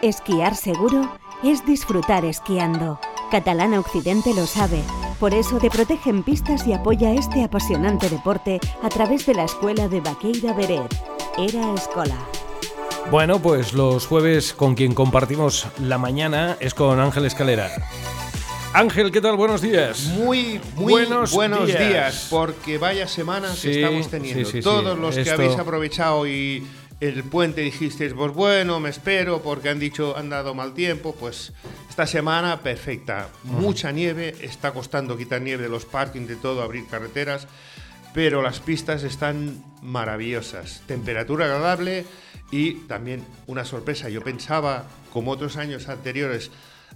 Esquiar seguro es disfrutar esquiando. Catalana Occidente lo sabe. Por eso te protege en pistas y apoya este apasionante deporte a través de la escuela de Baqueira Beret. Era Escola. Bueno, pues los jueves con quien compartimos la mañana es con Ángel Escalera. Ángel, ¿qué tal? Buenos días. Muy, muy buenos, días. porque vaya semana que estamos teniendo. Todos los que habéis aprovechado y el puente dijisteis, pues bueno, me espero porque han dicho, han dado mal tiempo, pues esta semana perfecta. Mucha nieve, está costando quitar nieve de los parkings, de todo, abrir carreteras, pero las pistas están maravillosas. Temperatura agradable y también una sorpresa. Yo pensaba, como otros años anteriores,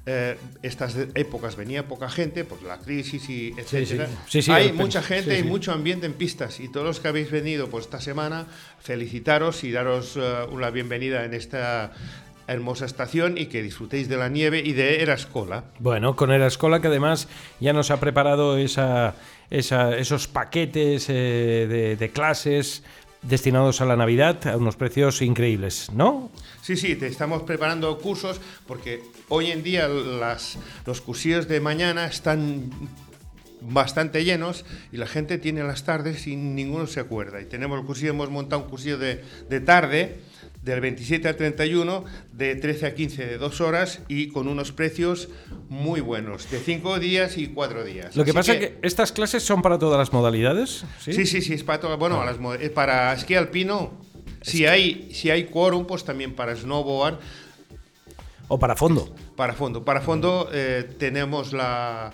eh, estas épocas venía poca gente por la crisis y etcétera. Hay mucha gente y mucho ambiente en pistas y todos los que habéis venido pues esta semana felicitaros y daros uh, una bienvenida en esta hermosa estación y que disfrutéis de la nieve y de Erascola. Bueno, con Erascola que además ya nos ha preparado esa, esos paquetes eh, de clases destinados a la Navidad a unos precios increíbles, ¿no? Sí, sí, te estamos preparando cursos porque hoy en día los cursillos de mañana están bastante llenos y la gente tiene las tardes y ninguno se acuerda. Y tenemos el cursillo, hemos montado un cursillo de tarde del 27 al 31, de 13 a 15 de dos horas y con unos precios muy buenos, de cinco días y cuatro días. Lo que pasa es que estas clases son para todas las modalidades. Sí, sí, sí, es para todas. Bueno, ah. para esquí alpino, si hay, si hay quórum, pues también para snowboard. O para fondo. Para fondo. Para fondo eh, tenemos la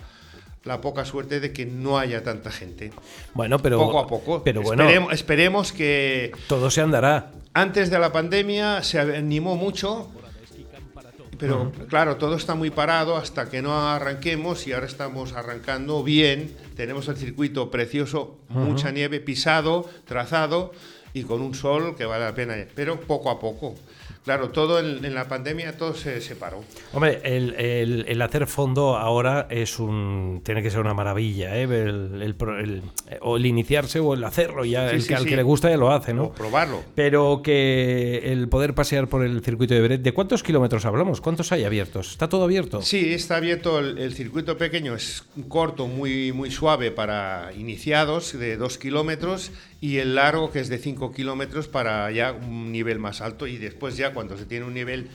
la poca suerte de que no haya tanta gente. Bueno, pero poco a poco. Pero bueno, esperemos, que todo se andará. Antes de la pandemia se animó mucho, pero claro, todo está muy parado hasta que no arranquemos y ahora estamos arrancando bien. Tenemos el circuito precioso, mucha nieve, pisado, trazado y con un sol que vale la pena, pero poco a poco. Claro, todo en, la pandemia todo se separó. Hombre, el, hacer fondo ahora es un tiene que ser una maravilla, ¿eh? el, o el iniciarse o el hacerlo, ya el que, al que le gusta ya lo hace, ¿no? O probarlo. Pero que el poder pasear por el circuito de Beret, ¿de cuántos kilómetros hablamos? ¿Cuántos hay abiertos? ¿Está todo abierto? Sí, está abierto el, circuito pequeño, es corto, muy, muy suave para iniciados, de dos kilómetros, y el largo que es de cinco kilómetros para ya un nivel más alto y después ya cuando se tiene un nivel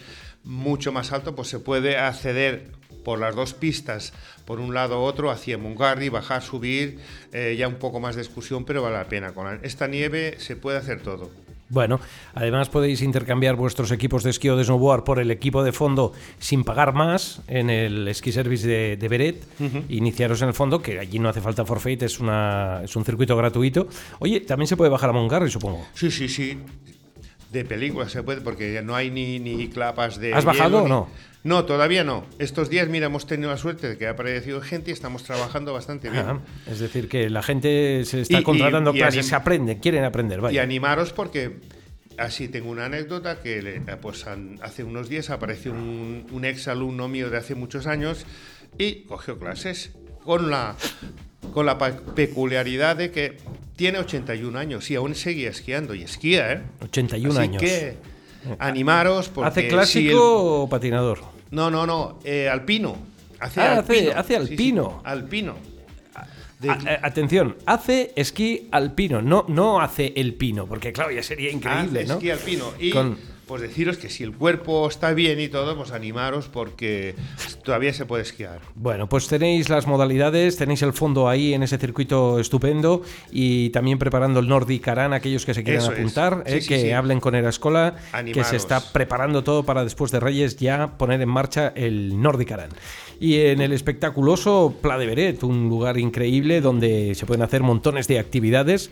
mucho más alto, pues se puede acceder por las dos pistas, por un lado u otro, hacia Mungarri, bajar, subir, eh, ya un poco más de excursión, pero vale la pena. Con esta nieve se puede hacer todo. Bueno, además podéis intercambiar vuestros equipos de esquí o de snowboard por el equipo de fondo sin pagar más en el ski service de, Beret. Iniciaros en el fondo, que allí no hace falta forfeit, es, una, es un circuito gratuito. Oye, también se puede bajar a Mongarri, supongo. Sí, sí, sí. De película se puede, porque no hay ni, ni clapas de. ¿Has bajado o no? No, todavía no. Estos días, mira, hemos tenido la suerte de que ha aparecido gente y estamos trabajando bastante bien. es decir, que la gente se está contratando clases, se aprende, quieren aprender. Y animaros porque así tengo una anécdota que pues, hace unos días apareció un, un ex alumno mío de hace muchos años y cogió clases con la con la peculiaridad de que tiene 81 años y aún seguía esquiando y esquía, ¿eh? 81 Así años. que animaros porque ¿Hace clásico o patinador? No, no, no, eh, alpino. Hace ah, alpino. Hace, alpino. alpino. Eh, atención, hace esquí alpino, no, no hace el pino, porque claro, ya sería increíble, ¿no? Esquí alpino. Y pues deciros que si el cuerpo está bien y todo, pues animaros porque todavía se puede esquiar. Bueno, pues tenéis las modalidades, tenéis el fondo ahí en ese circuito estupendo y también preparando el Nordic Aran, aquellos que se quieran apuntar, eh, que hablen con Erascola, que se está preparando todo para después de Reyes ya poner en marcha el Nordic Aran. Y en el espectaculoso Pla de Beret, un lugar increíble donde se pueden hacer montones de actividades.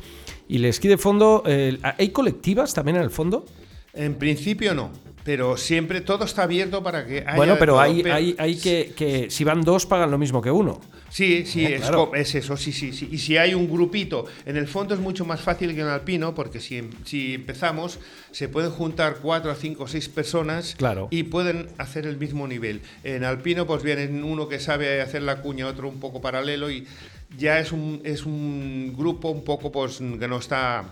Y el esquí de fondo, ¿hay colectivas también en el fondo? En principio no, pero siempre todo está abierto para que haya Bueno, pero hay, hay, hay que, que, si van dos pagan lo mismo que uno. Sí, sí, eh, es, eso, sí, sí, sí. Y si hay un grupito, en el fondo es mucho más fácil que en alpino, porque si, si empezamos, se pueden juntar cuatro, cinco, seis personas claro. y pueden hacer el mismo nivel. En alpino, pues viene uno que sabe hacer la cuña, otro un poco paralelo y ya es un, es un grupo un poco pues que no está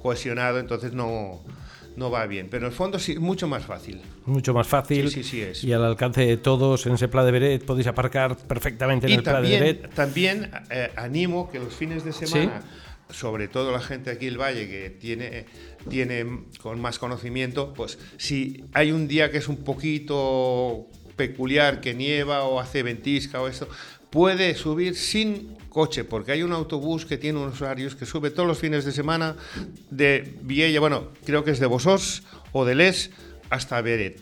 cohesionado, entonces no no va bien. Pero en el fondo sí, mucho más fácil. Mucho más fácil. Sí, sí, es. Y al alcance de todos en ese Pla de Beret podéis aparcar perfectamente en el Pla de Beret. También eh, animo que los fines de semana, sobre todo la gente aquí el Valle que tiene, tiene con más conocimiento, pues si hay un día que es un poquito peculiar, que nieva o hace ventisca o eso, puede subir sin coche, porque hay un autobús que tiene unos horarios que sube todos los fines de semana de Viella, bueno, creo que es de Bosós o de Les hasta Beret.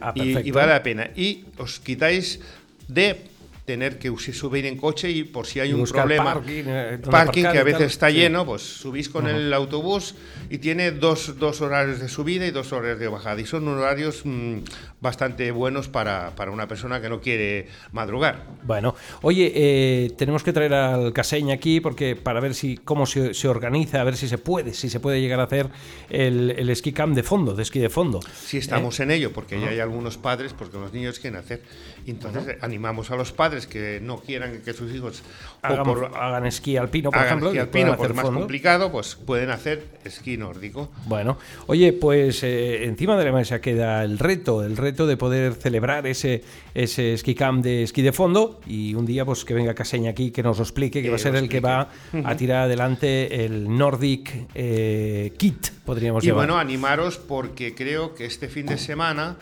Ah, y, y, vale la pena. Y os quitáis de tener que subir en coche y por si hay un problema, parking, eh, parking que a veces está lleno, pues subís con el autobús y tiene dos, dos, horarios de subida y dos horarios de bajada. Y son horarios mm, bastante buenos para, para, una persona que no quiere madrugar. Bueno, oye, eh, tenemos que traer al Caseña aquí porque para ver si cómo se, se, organiza, a ver si se puede, si se puede llegar a hacer el, el esquí camp de fondo, de esquí de fondo. Sí, estamos ¿Eh? en ello, porque ya hay algunos padres, porque los niños quieren hacer. Entonces, animamos a los padres que no quieran que sus hijos hagan esquí alpino, por ejemplo, esquí alpino, pues más complicado, pues pueden hacer esquí nórdico. Bueno, oye, pues eh, encima de la mesa queda el reto, el reto de poder celebrar ese, ese esquí camp de esquí de fondo y un día pues que venga Caseña aquí que nos lo explique, que, va a ser el que va a tirar adelante el Nordic eh, Kit, podríamos y Y bueno, animaros porque creo que este fin de semana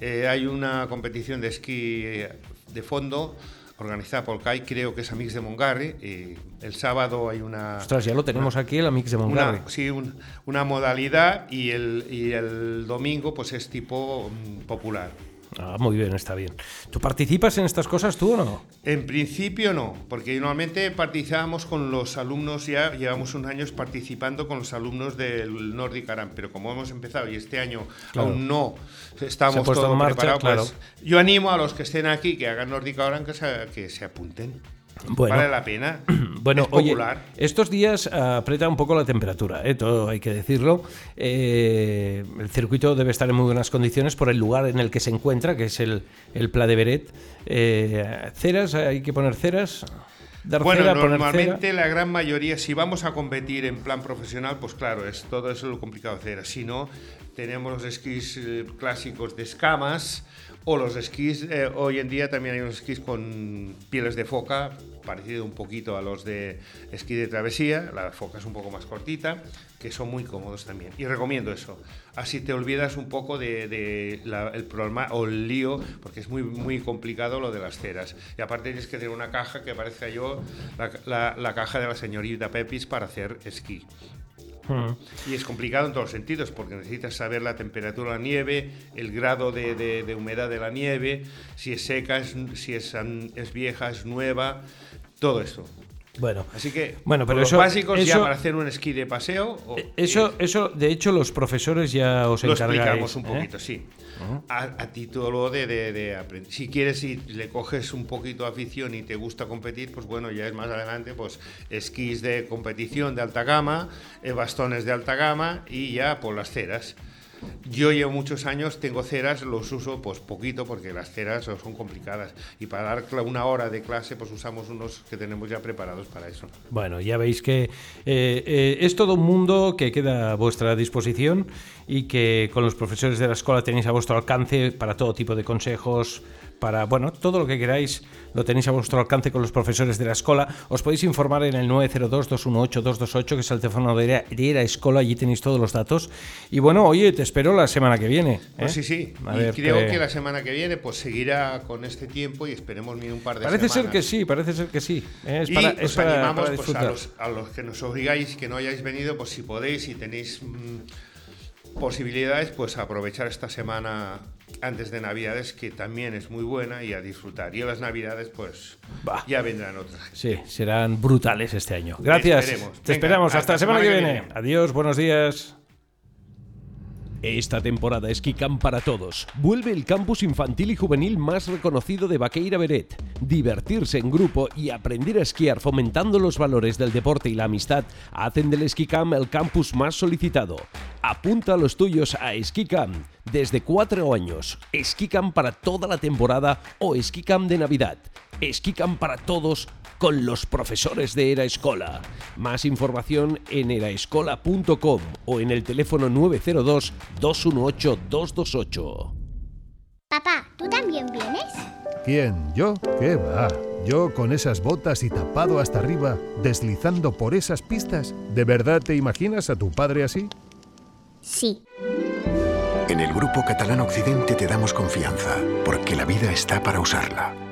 eh, hay una competición de esquí de fondo organizada por CAI, creo que es Amix de Mongarri. Y el sábado hay una. Ostras, ya lo tenemos aquí, el Amix de Mongarri. sí, una modalidad y el, y el domingo pues es tipo mm, popular. Ah, muy bien, está bien. ¿Tú participas en estas cosas tú o no? En principio no, porque normalmente participábamos con los alumnos, ya llevamos unos años participando con los alumnos del Nordic Aram, pero como hemos empezado y este año aún no estamos todos preparados, pues yo animo a los que estén aquí que hagan Nordic Aram que que se apunten. Vale la pena. Bueno, oye, estos días aprieta un poco la temperatura, ¿eh? todo hay que decirlo. Eh, el circuito debe estar en muy buenas condiciones por el lugar en el que se encuentra, que es el, el Pla de Beret. Eh, ¿Ceras? ¿Hay que poner ceras? bueno, normalmente la gran mayoría, si vamos a competir en plan profesional, pues claro, es todo eso lo complicado de hacer. Si no, tenemos los esquís clásicos de escamas o los esquís, eh, hoy en día también hay unos esquís con pieles de foca, parecido un poquito a los de esquí de travesía, la foca es un poco más cortita, que son muy cómodos también. Y recomiendo eso. Así te olvidas un poco de, problema o el lío, porque es muy, muy complicado lo de las ceras. Y aparte tienes que tener una caja que parezca yo la, la caja de la señorita Pepis para hacer esquí. Y es complicado en todos los sentidos, porque necesitas saber la temperatura de la nieve, el grado de, humedad de la nieve, si es seca, si es, es vieja, es nueva, todo esto. Bueno, así que bueno, pero los eso, básicos ya para hacer un esquí de paseo. Eh, eso, eso, de hecho, los profesores ya os encargáis. Lo explicamos un ¿eh? poquito, sí a, título de, de, aprender. Si quieres, si le coges un poquito afición y te gusta competir, pues bueno, ya es más adelante, pues esquís de competición de alta gama, eh, bastones de alta gama y ya por las ceras. Yo llevo muchos años, tengo ceras, los uso pues poquito porque las ceras son complicadas y para dar una hora de clase pues usamos unos que tenemos ya preparados para eso. Bueno, ya veis que eh, eh, es todo un mundo que queda a vuestra disposición y que con los profesores de la escuela tenéis a vuestro alcance para todo tipo de consejos, para, bueno, todo lo que queráis lo tenéis a vuestro alcance con los profesores de la escuela. Os podéis informar en el 902-218-228, que es el teléfono de la escuela, allí tenéis todos los datos. Y bueno, oye, te espero la semana que viene. Pues sí, sí. y creo que la semana que viene pues seguirá con este tiempo y esperemos un par de parece semanas. Parece ser que sí, parece ser que sí. ¿eh? Es para, os animamos pues, a, los, a, los, que nos obligáis, que no hayáis venido, pues si podéis, y tenéis... Mm, posibilidades, pues aprovechar esta semana antes de Navidades, que también es muy buena, y a disfrutar. Y a las Navidades, pues ya vendrán otras. Sí, serán brutales este año. Gracias. Te esperamos. Hasta, la semana, que, viene. Adiós, buenos días. Esta temporada Camp para todos. Vuelve el campus infantil y juvenil más reconocido de Baqueira Beret. Divertirse en grupo y aprender a esquiar fomentando los valores del deporte y la amistad hacen del Camp el campus más solicitado. Apunta a los tuyos a Camp desde cuatro años. Camp para toda la temporada o Camp de Navidad. Camp para todos con los profesores de Era Escola. Más información en eraescola.com o en el teléfono 902 218 228. Papá, ¿tú también vienes? ¿Quién? ¿Yo? ¿Qué va? Yo con esas botas y tapado hasta arriba, deslizando por esas pistas. ¿De verdad te imaginas a tu padre así? Sí. En el Grupo Catalán Occidente te damos confianza, porque la vida está para usarla